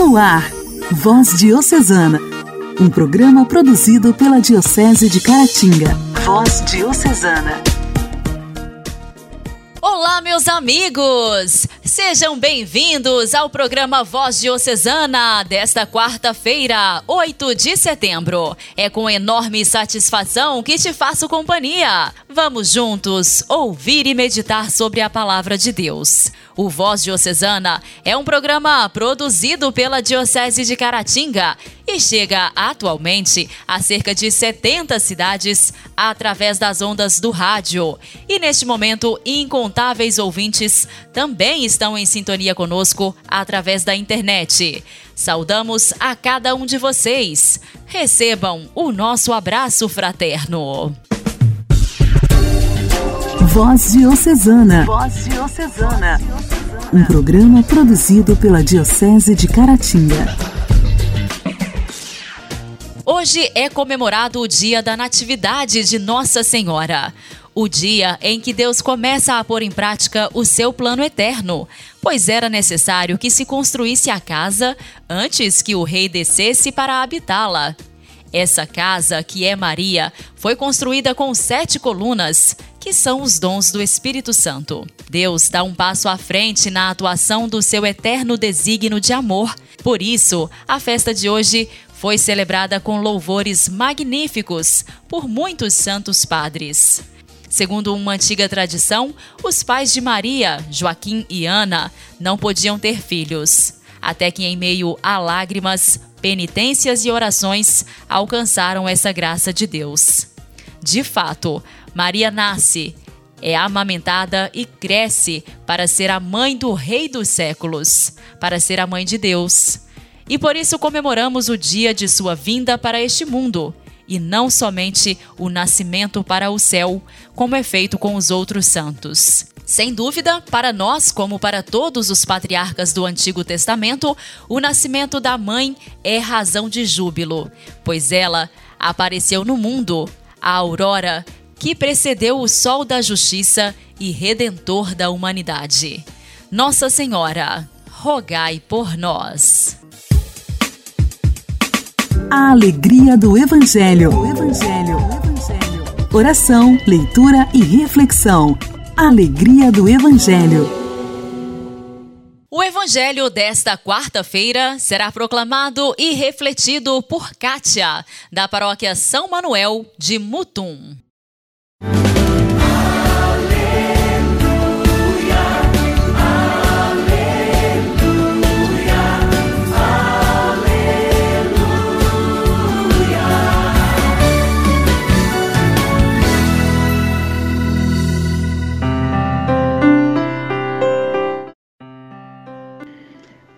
No ar, Voz Diocesana, um programa produzido pela Diocese de Caratinga. Voz Diocesana. Olá, meus amigos! Sejam bem-vindos ao programa Voz Diocesana desta quarta-feira, 8 de setembro. É com enorme satisfação que te faço companhia. Vamos juntos ouvir e meditar sobre a palavra de Deus. O Voz Diocesana é um programa produzido pela Diocese de Caratinga e chega atualmente a cerca de 70 cidades através das ondas do rádio. E neste momento, incontáveis ouvintes também estão em sintonia conosco através da internet. Saudamos a cada um de vocês. Recebam o nosso abraço fraterno. Voz Diocesana. Voz Diocesana. Um programa produzido pela Diocese de Caratinga. Hoje é comemorado o dia da Natividade de Nossa Senhora. O dia em que Deus começa a pôr em prática o seu plano eterno, pois era necessário que se construísse a casa antes que o rei descesse para habitá-la. Essa casa, que é Maria, foi construída com sete colunas que são os dons do Espírito Santo. Deus dá um passo à frente na atuação do seu eterno desígnio de amor. Por isso, a festa de hoje foi celebrada com louvores magníficos por muitos santos padres. Segundo uma antiga tradição, os pais de Maria, Joaquim e Ana, não podiam ter filhos, até que, em meio a lágrimas, penitências e orações, alcançaram essa graça de Deus. De fato, Maria nasce, é amamentada e cresce para ser a mãe do Rei dos séculos, para ser a mãe de Deus. E por isso comemoramos o dia de sua vinda para este mundo, e não somente o nascimento para o céu, como é feito com os outros santos. Sem dúvida, para nós, como para todos os patriarcas do Antigo Testamento, o nascimento da mãe é razão de júbilo, pois ela apareceu no mundo, a aurora que precedeu o sol da justiça e redentor da humanidade. Nossa Senhora, rogai por nós. A alegria do Evangelho. O Evangelho. Evangelho. Oração, leitura e reflexão. Alegria do Evangelho. O Evangelho desta quarta-feira será proclamado e refletido por Kátia, da paróquia São Manuel de Mutum.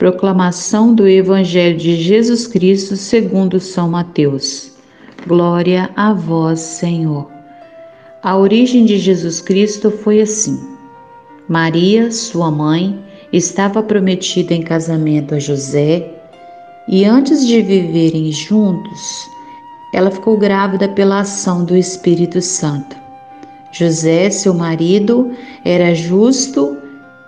Proclamação do Evangelho de Jesus Cristo segundo São Mateus. Glória a vós, Senhor. A origem de Jesus Cristo foi assim. Maria, sua mãe, estava prometida em casamento a José e antes de viverem juntos, ela ficou grávida pela ação do Espírito Santo. José, seu marido, era justo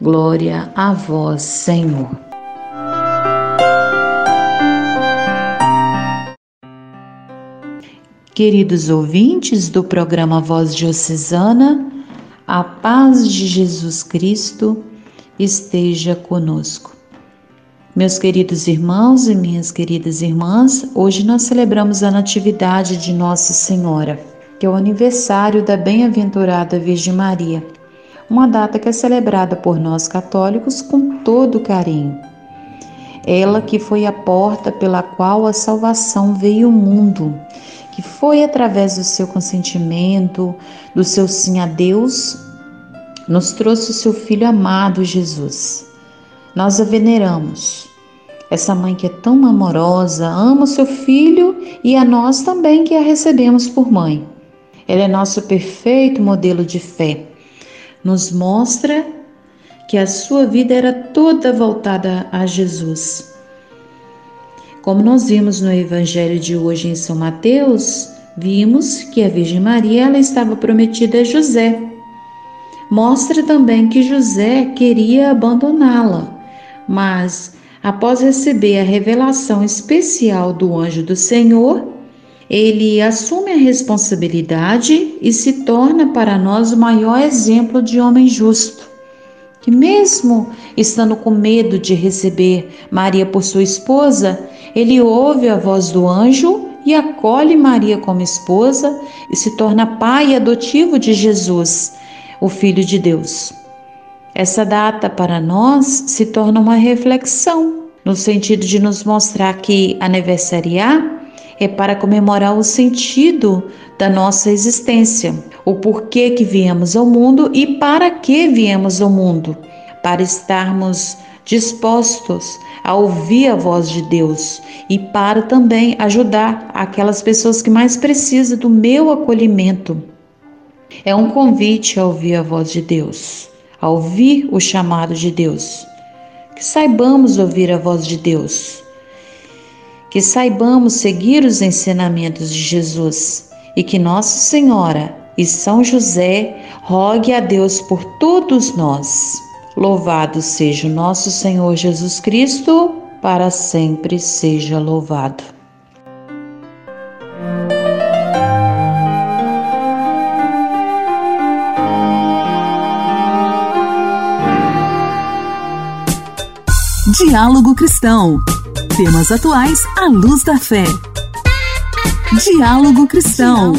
Glória a vós, Senhor. Queridos ouvintes do programa Voz Diocesana, a paz de Jesus Cristo esteja conosco. Meus queridos irmãos e minhas queridas irmãs, hoje nós celebramos a Natividade de Nossa Senhora, que é o aniversário da Bem-aventurada Virgem Maria, uma data que é celebrada por nós católicos com todo carinho. Ela que foi a porta pela qual a salvação veio ao mundo, que foi através do seu consentimento, do seu sim a Deus, nos trouxe o seu filho amado Jesus. Nós a veneramos. Essa mãe que é tão amorosa, ama o seu filho e a nós também que a recebemos por mãe. Ela é nosso perfeito modelo de fé. Nos mostra que a sua vida era toda voltada a Jesus. Como nós vimos no evangelho de hoje em São Mateus, vimos que a Virgem Maria ela estava prometida a José. Mostra também que José queria abandoná-la, mas após receber a revelação especial do anjo do Senhor, ele assume a responsabilidade e se torna para nós o maior exemplo de homem justo, que, mesmo estando com medo de receber Maria por sua esposa, ele ouve a voz do anjo e acolhe Maria como esposa e se torna pai adotivo de Jesus, o Filho de Deus. Essa data para nós se torna uma reflexão, no sentido de nos mostrar que aniversariar é para comemorar o sentido da nossa existência, o porquê que viemos ao mundo e para que viemos ao mundo, para estarmos dispostos a ouvir a voz de Deus e para também ajudar aquelas pessoas que mais precisam do meu acolhimento. É um convite a ouvir a voz de Deus a ouvir o chamado de Deus. Que saibamos ouvir a voz de Deus. Que saibamos seguir os ensinamentos de Jesus e que Nossa Senhora e São José rogue a Deus por todos nós. Louvado seja o nosso Senhor Jesus Cristo, para sempre seja louvado. Diálogo Cristão. Temas atuais à luz da fé. Diálogo Cristão.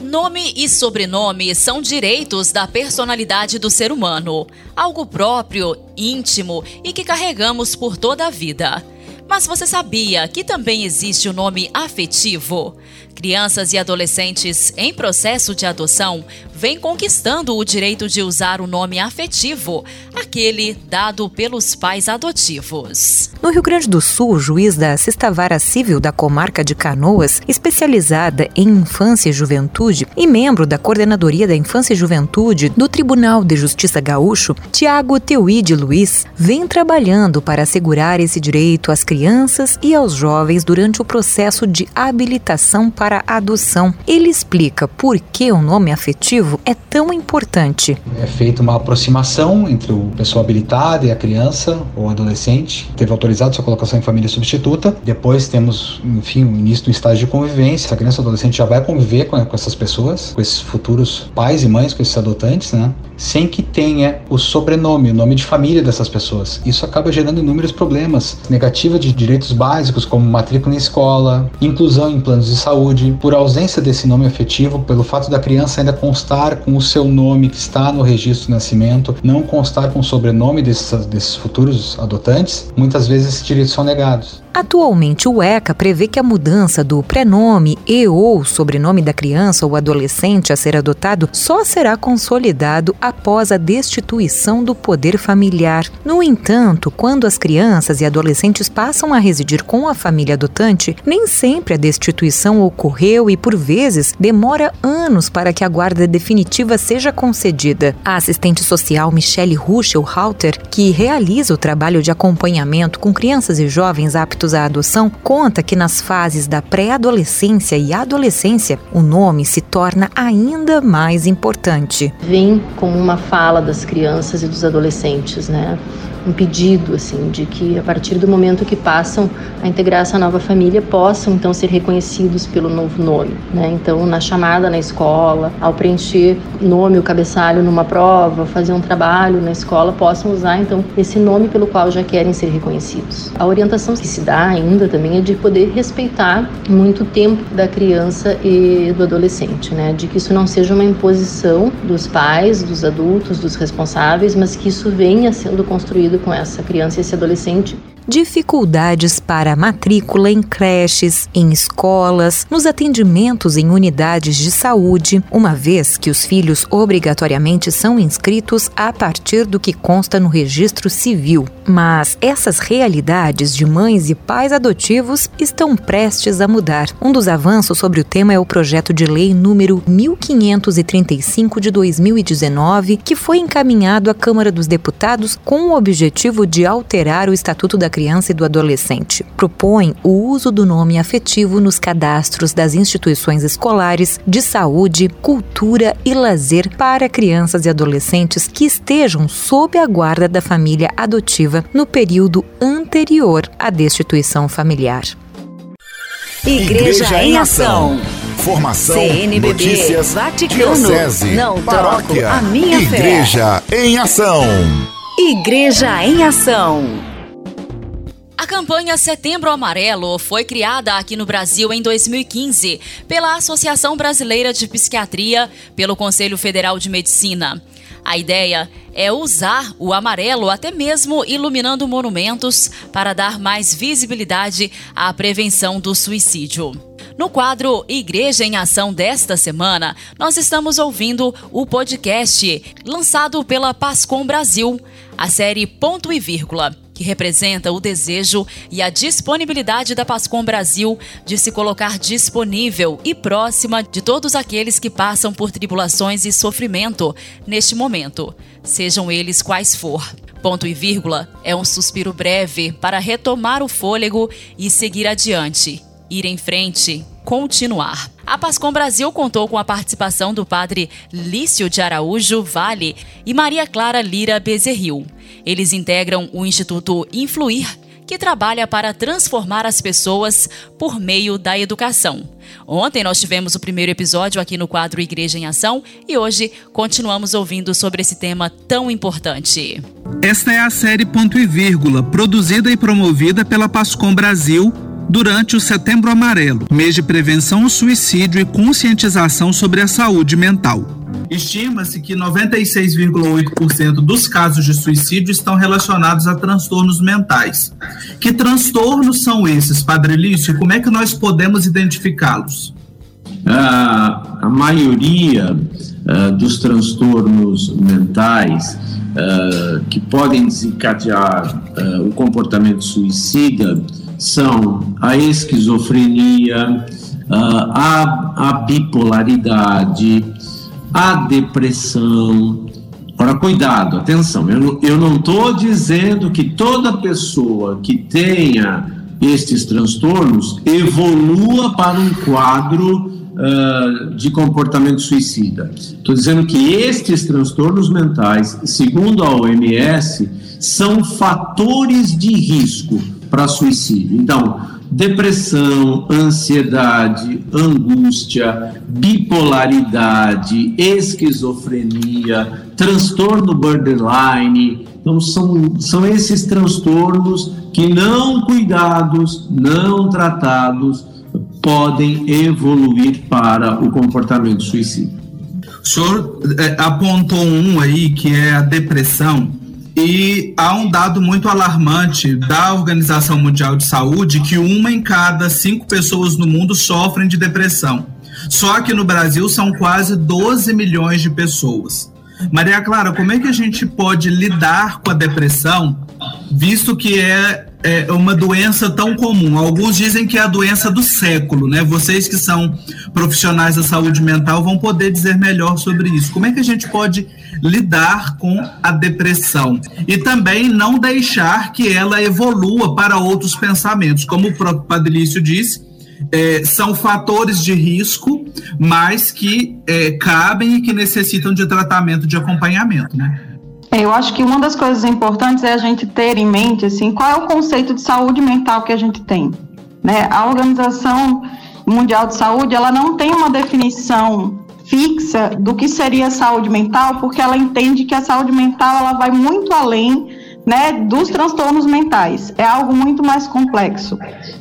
Nome e sobrenome são direitos da personalidade do ser humano, algo próprio, íntimo e que carregamos por toda a vida. Mas você sabia que também existe o nome afetivo? Crianças e adolescentes em processo de adoção vêm conquistando o direito de usar o nome afetivo, aquele dado pelos pais adotivos. No Rio Grande do Sul, o juiz da Sexta Vara Civil da comarca de Canoas, especializada em infância e juventude e membro da Coordenadoria da Infância e Juventude do Tribunal de Justiça Gaúcho, Tiago Teuide Luiz, vem trabalhando para assegurar esse direito às crianças e aos jovens durante o processo de habilitação para para adoção. Ele explica por que o nome afetivo é tão importante. É feita uma aproximação entre o pessoa habilitada e a criança ou adolescente, teve autorizado sua colocação em família substituta. Depois temos, enfim, o início do estágio de convivência. A criança ou adolescente já vai conviver com essas pessoas, com esses futuros pais e mães, com esses adotantes, né? Sem que tenha o sobrenome, o nome de família dessas pessoas. Isso acaba gerando inúmeros problemas. Negativa de direitos básicos, como matrícula em escola, inclusão em planos de saúde por ausência desse nome afetivo, pelo fato da criança ainda constar com o seu nome que está no registro de nascimento, não constar com o sobrenome desses, desses futuros adotantes, muitas vezes esses direitos são negados. Atualmente, o ECA prevê que a mudança do prenome e ou sobrenome da criança ou adolescente a ser adotado só será consolidado após a destituição do poder familiar. No entanto, quando as crianças e adolescentes passam a residir com a família adotante, nem sempre a destituição ocorreu e, por vezes, demora anos para que a guarda definitiva seja concedida. A assistente social Michelle Ruschel Halter, que realiza o trabalho de acompanhamento com crianças e jovens aptos aptos à adoção conta que nas fases da pré-adolescência e adolescência, o nome se torna ainda mais importante. Vem como uma fala das crianças e dos adolescentes, né? Um pedido assim de que a partir do momento que passam a integrar essa nova família possam então ser reconhecidos pelo novo nome, né? Então na chamada na escola, ao preencher nome o cabeçalho numa prova, fazer um trabalho na escola, possam usar então esse nome pelo qual já querem ser reconhecidos. A orientação que se dá ainda também é de poder respeitar muito tempo da criança e do adolescente, né? De que isso não seja uma imposição dos pais, dos adultos, dos responsáveis, mas que isso venha sendo construído com essa criança e esse adolescente dificuldades para matrícula em creches, em escolas, nos atendimentos em unidades de saúde, uma vez que os filhos obrigatoriamente são inscritos a partir do que consta no registro civil. Mas essas realidades de mães e pais adotivos estão prestes a mudar. Um dos avanços sobre o tema é o projeto de lei número 1535 de 2019, que foi encaminhado à Câmara dos Deputados com o objetivo de alterar o Estatuto da criança e do adolescente. Propõe o uso do nome afetivo nos cadastros das instituições escolares, de saúde, cultura e lazer para crianças e adolescentes que estejam sob a guarda da família adotiva no período anterior à destituição familiar. Igreja, Igreja em Ação. Formação, CNBB, notícias, Vaticano, diocese, não paróquia, a minha Igreja fé. em Ação. Igreja em Ação. A campanha Setembro Amarelo foi criada aqui no Brasil em 2015 pela Associação Brasileira de Psiquiatria, pelo Conselho Federal de Medicina. A ideia é usar o amarelo até mesmo iluminando monumentos para dar mais visibilidade à prevenção do suicídio. No quadro Igreja em Ação desta semana, nós estamos ouvindo o podcast lançado pela Pascom Brasil, a série Ponto e Vírgula que representa o desejo e a disponibilidade da Pascom Brasil de se colocar disponível e próxima de todos aqueles que passam por tribulações e sofrimento neste momento, sejam eles quais for. Ponto e vírgula é um suspiro breve para retomar o fôlego e seguir adiante, ir em frente, continuar. A Pascom Brasil contou com a participação do padre Lício de Araújo Vale e Maria Clara Lira Bezerril. Eles integram o Instituto Influir, que trabalha para transformar as pessoas por meio da educação. Ontem nós tivemos o primeiro episódio aqui no quadro Igreja em Ação e hoje continuamos ouvindo sobre esse tema tão importante. Esta é a série Ponto e Vírgula, produzida e promovida pela Pascom Brasil durante o Setembro Amarelo, mês de prevenção ao suicídio e conscientização sobre a saúde mental. Estima-se que 96,8% dos casos de suicídio estão relacionados a transtornos mentais. Que transtornos são esses, Padre Lício? Como é que nós podemos identificá-los? Ah, a maioria ah, dos transtornos mentais ah, que podem desencadear ah, o comportamento suicida são a esquizofrenia, a, a bipolaridade, a depressão. Ora, cuidado, atenção, eu não estou dizendo que toda pessoa que tenha estes transtornos evolua para um quadro uh, de comportamento suicida. Estou dizendo que estes transtornos mentais, segundo a OMS, são fatores de risco para suicídio. Então, depressão, ansiedade, angústia, bipolaridade, esquizofrenia, transtorno borderline. Então, são, são esses transtornos que, não cuidados, não tratados, podem evoluir para o comportamento suicida. O senhor é, apontou um aí que é a depressão. E há um dado muito alarmante da Organização Mundial de Saúde que uma em cada cinco pessoas no mundo sofrem de depressão. Só que no Brasil são quase 12 milhões de pessoas. Maria Clara, como é que a gente pode lidar com a depressão, visto que é, é uma doença tão comum? Alguns dizem que é a doença do século, né? Vocês que são profissionais da saúde mental vão poder dizer melhor sobre isso. Como é que a gente pode lidar com a depressão e também não deixar que ela evolua para outros pensamentos, como o próprio Padrício disse é, são fatores de risco, mas que é, cabem e que necessitam de tratamento de acompanhamento, né? Eu acho que uma das coisas importantes é a gente ter em mente assim, qual é o conceito de saúde mental que a gente tem. Né? A Organização Mundial de Saúde ela não tem uma definição fixa do que seria saúde mental, porque ela entende que a saúde mental ela vai muito além né, dos transtornos mentais. É algo muito mais complexo.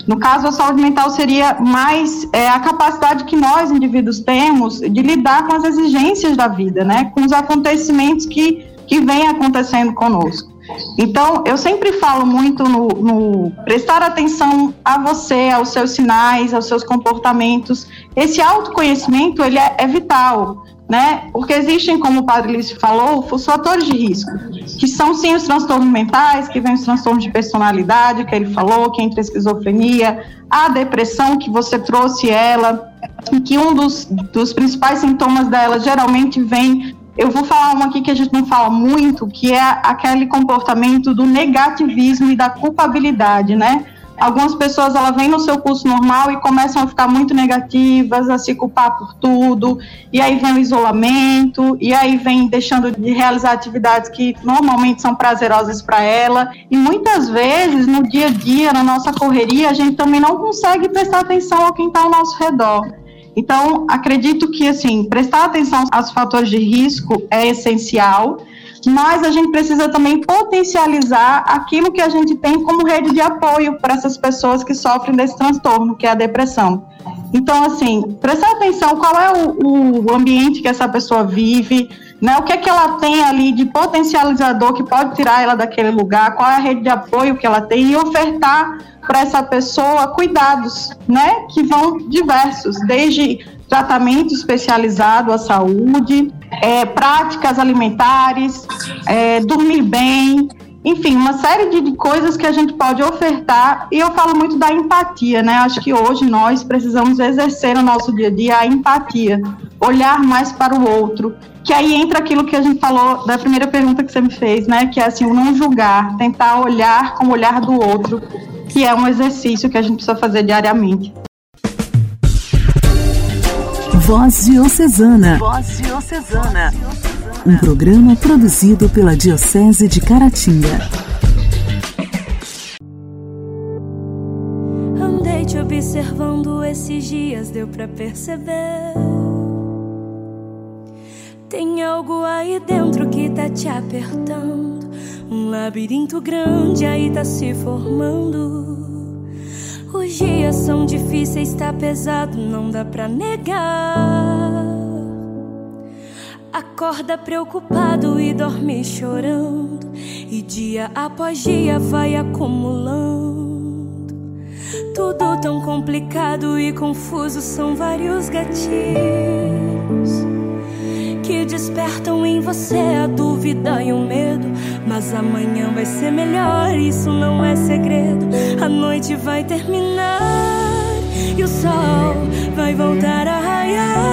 No caso, a saúde mental seria mais é, a capacidade que nós, indivíduos, temos de lidar com as exigências da vida, né, com os acontecimentos que, que vêm acontecendo conosco. Então, eu sempre falo muito no, no, prestar atenção a você, aos seus sinais, aos seus comportamentos. Esse autoconhecimento, ele é, é vital, né? Porque existem, como o padre Lício falou, os fatores de risco, que são sim os transtornos mentais, que vem os transtornos de personalidade, que ele falou, que entra a esquizofrenia, a depressão, que você trouxe ela, e que um dos, dos principais sintomas dela geralmente vem eu vou falar uma aqui que a gente não fala muito, que é aquele comportamento do negativismo e da culpabilidade, né? Algumas pessoas ela vêm no seu curso normal e começam a ficar muito negativas, a se culpar por tudo, e aí vem o isolamento, e aí vem deixando de realizar atividades que normalmente são prazerosas para ela, e muitas vezes no dia a dia, na nossa correria, a gente também não consegue prestar atenção a quem está ao nosso redor. Então, acredito que, assim, prestar atenção aos fatores de risco é essencial, mas a gente precisa também potencializar aquilo que a gente tem como rede de apoio para essas pessoas que sofrem desse transtorno, que é a depressão. Então, assim, prestar atenção qual é o, o ambiente que essa pessoa vive, né? O que é que ela tem ali de potencializador que pode tirar ela daquele lugar, qual é a rede de apoio que ela tem e ofertar para essa pessoa cuidados, né, que vão diversos, desde tratamento especializado à saúde, é, práticas alimentares, é, dormir bem, enfim, uma série de, coisas que a gente pode ofertar. E eu falo muito da empatia, né? Acho que hoje nós precisamos exercer no nosso dia a dia a empatia, olhar mais para o outro. Que aí entra aquilo que a gente falou da primeira pergunta que você me fez, né? Que é assim, o não julgar, tentar olhar com o olhar do outro, que é um exercício que a gente precisa fazer diariamente. Voz Diocesana. Voz Diocesana. Um programa produzido pela Diocese de Caratinga. Andei te observando esses dias, deu pra perceber. Tem algo aí dentro que tá te apertando. Um labirinto grande aí tá se formando. Os dias são difíceis, tá pesado, não dá pra negar. Acorda preocupado e dorme chorando. E dia após dia vai acumulando. Tudo tão complicado e confuso são vários gatilhos que despertam em você a dúvida e o medo. Mas amanhã vai ser melhor, isso não é segredo. A noite vai terminar e o sol vai voltar a raiar.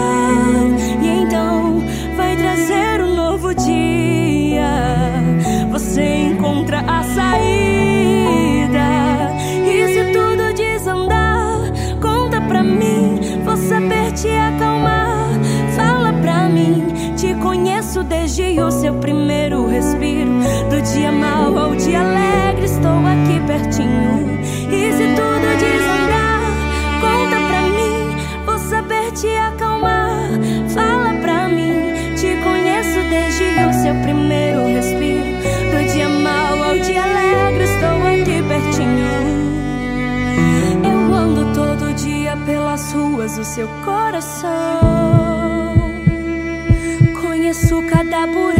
Desde o seu primeiro respiro. Do dia mau ao dia alegre, estou aqui pertinho. E se tudo desandar, conta pra mim. Vou saber te acalmar. Fala pra mim, te conheço desde o seu primeiro respiro. Do dia mau ao dia alegre, estou aqui pertinho. Eu ando todo dia pelas ruas do seu coração. Conheço cada buraco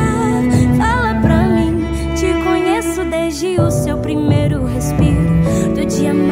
Nossa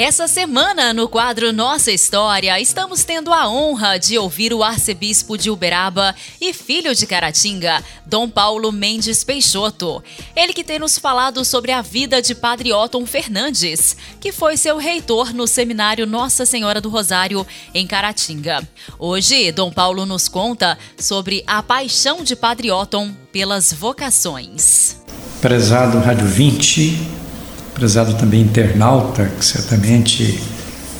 Essa semana, no quadro Nossa História, estamos tendo a honra de ouvir o arcebispo de Uberaba e filho de Caratinga, Dom Paulo Mendes Peixoto. Ele que tem nos falado sobre a vida de Padre Otton Fernandes, que foi seu reitor no seminário Nossa Senhora do Rosário, em Caratinga. Hoje, Dom Paulo nos conta sobre a paixão de Padre Otton pelas vocações. Prezado Rádio 20, prezado também internauta, que certamente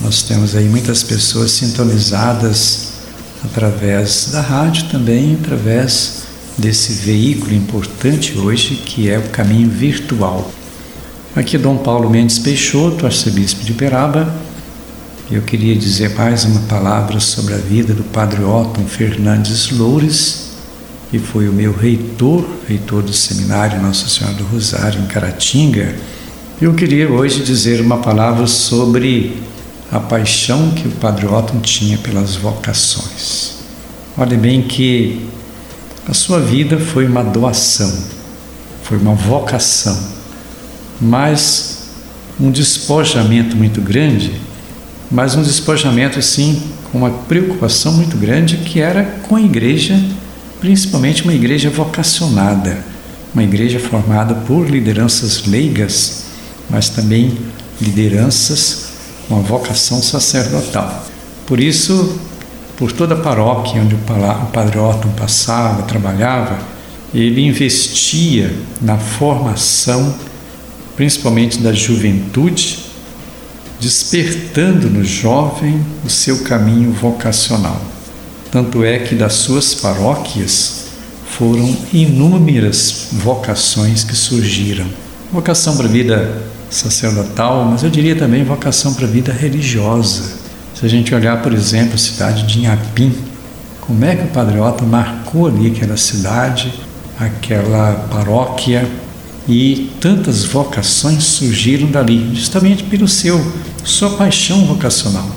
nós temos aí muitas pessoas sintonizadas através da rádio também, através desse veículo importante hoje que é o caminho virtual. Aqui Dom Paulo Mendes Peixoto, arcebispo de Uberaba. Eu queria dizer mais uma palavra sobre a vida do Padre Otton Fernandes Loures, que foi o meu reitor, reitor do seminário Nossa Senhora do Rosário em Caratinga, eu queria hoje dizer uma palavra sobre a paixão que o Padre Otton tinha pelas vocações. Olhe bem que a sua vida foi uma doação, foi uma vocação, mas um despojamento muito grande, mas um despojamento assim com uma preocupação muito grande que era com a igreja, principalmente uma igreja vocacionada, uma igreja formada por lideranças leigas mas também lideranças com a vocação sacerdotal. Por isso, por toda a paróquia onde o Padre Otton passava, trabalhava, ele investia na formação, principalmente da juventude, despertando no jovem o seu caminho vocacional. Tanto é que das suas paróquias foram inúmeras vocações que surgiram. Vocação para a vida sacerdotal, mas eu diria também vocação para a vida religiosa. Se a gente olhar, por exemplo, a cidade de Inhapim, como é que o Padre Otto marcou ali aquela cidade, aquela paróquia e tantas vocações surgiram dali, justamente pelo seu sua paixão vocacional.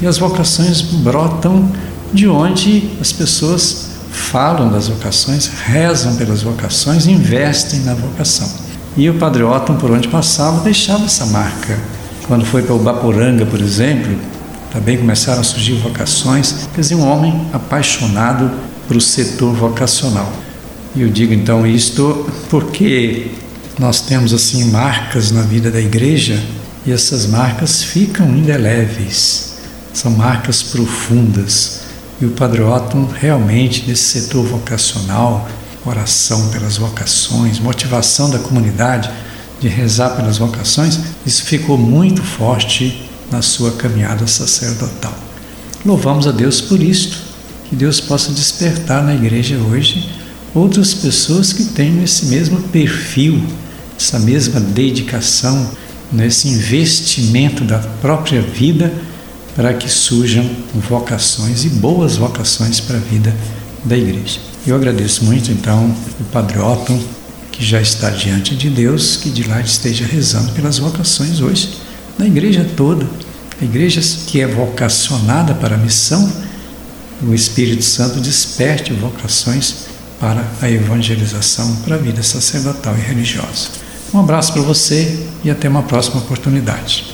E as vocações brotam de onde as pessoas falam das vocações, rezam pelas vocações, investem na vocação. E o Padre Otton, por onde passava, deixava essa marca. Quando foi para o Baporanga, por exemplo, também começaram a surgir vocações. Quer dizer, um homem apaixonado para o setor vocacional. E eu digo então isto porque nós temos assim marcas na vida da igreja e essas marcas ficam indeléveis. São marcas profundas. E o Padre Otton realmente desse setor vocacional oração pelas vocações, motivação da comunidade de rezar pelas vocações, isso ficou muito forte na sua caminhada sacerdotal. Louvamos a Deus por isto, que Deus possa despertar na igreja hoje outras pessoas que tenham esse mesmo perfil, essa mesma dedicação, nesse investimento da própria vida para que surjam vocações e boas vocações para a vida da igreja. Eu agradeço muito então o Padre Otton, que já está diante de Deus, que de lá esteja rezando pelas vocações hoje, na igreja toda. A igreja que é vocacionada para a missão, o Espírito Santo desperte vocações para a evangelização, para a vida sacerdotal e religiosa. Um abraço para você e até uma próxima oportunidade.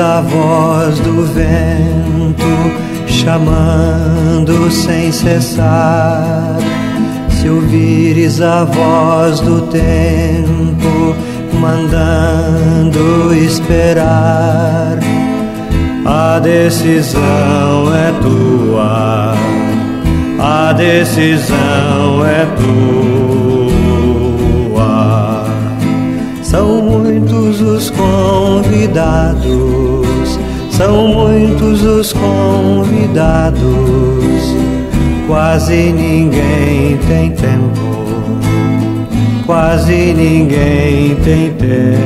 A voz do vento chamando sem cessar, se ouvires a voz do tempo mandando esperar, a decisão é tua, a decisão é tua. São muitos os convidados, são muitos os convidados. Quase ninguém tem tempo, quase ninguém tem tempo.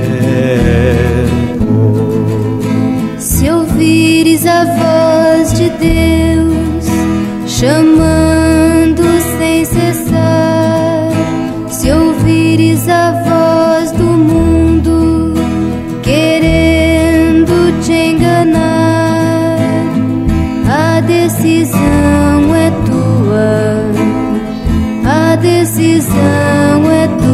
Se ouvires a voz de Deus chamando sem cessar, se ouvires a voz do mundo querendo te enganar, decisão é tua, a decisão é tua.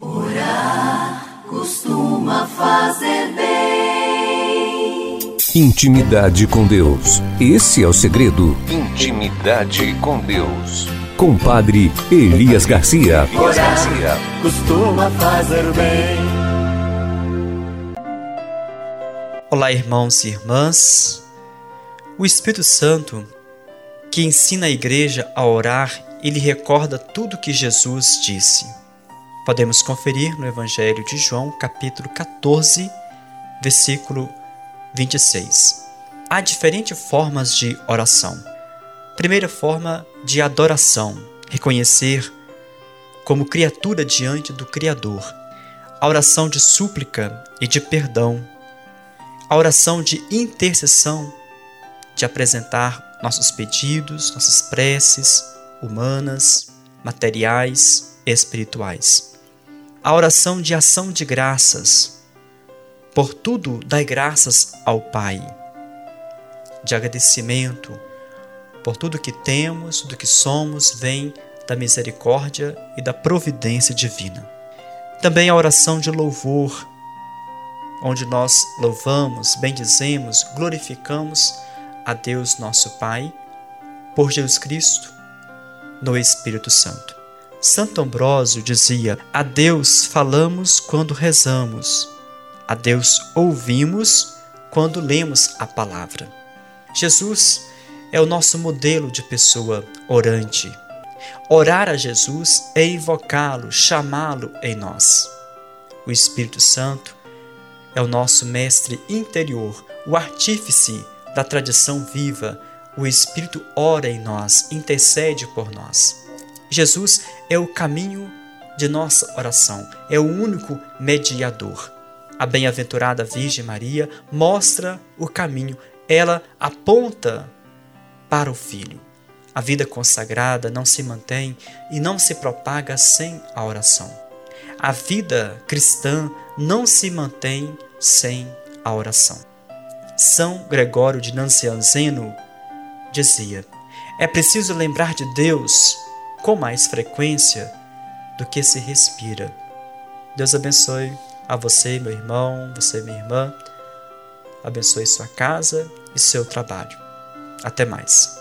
Orar costuma fazer bem. Intimidade com Deus. Esse é o segredo. Intimidade com Deus. Com Padre Elias Garcia. Elias Garcia. costuma fazer bem. Olá, irmãos e irmãs. O Espírito Santo, que ensina a igreja a orar, ele recorda tudo que Jesus disse. Podemos conferir no Evangelho de João, capítulo 14, versículo 26. Há diferentes formas de oração. Primeira forma de adoração, reconhecer como criatura diante do Criador. A oração de súplica e de perdão. A oração de intercessão, de apresentar nossos pedidos, nossas preces humanas, materiais, espirituais. A oração de ação de graças. Por tudo, dai graças ao Pai. De agradecimento por tudo que temos, tudo que somos, vem da misericórdia e da providência divina. Também a oração de louvor, onde nós louvamos, bendizemos, glorificamos a Deus nosso Pai, por Jesus Cristo, no Espírito Santo. Santo Ambrósio dizia: A Deus falamos quando rezamos, a Deus ouvimos quando lemos a palavra. Jesus é o nosso modelo de pessoa orante. Orar a Jesus é invocá-lo, chamá-lo em nós. O Espírito Santo é o nosso mestre interior, o artífice da tradição viva. O Espírito ora em nós, intercede por nós. Jesus é o caminho de nossa oração, é o único mediador. A bem-aventurada Virgem Maria mostra o caminho, ela aponta para o Filho. A vida consagrada não se mantém e não se propaga sem a oração. A vida cristã não se mantém sem a oração. São Gregório de Nancianzeno dizia: É preciso lembrar de Deus com mais frequência do que se respira. Deus abençoe a você, meu irmão, você, minha irmã. Abençoe sua casa e seu trabalho. Até mais.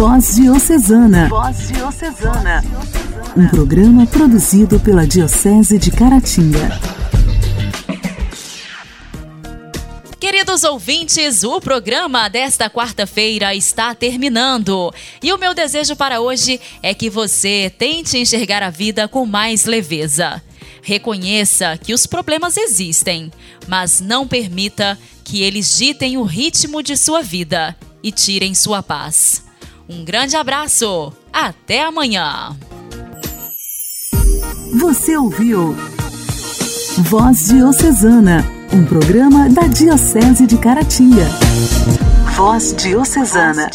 Voz Diocesana. Voz Diocesana. Um programa produzido pela Diocese de Caratinga. Queridos ouvintes, o programa desta quarta-feira está terminando. E o meu desejo para hoje é que você tente enxergar a vida com mais leveza. Reconheça que os problemas existem, mas não permita que eles ditem o ritmo de sua vida e tirem sua paz. Um grande abraço! Até amanhã! Você ouviu Voz Diocesana, um programa da Diocese de Caratinga. Voz Diocesana.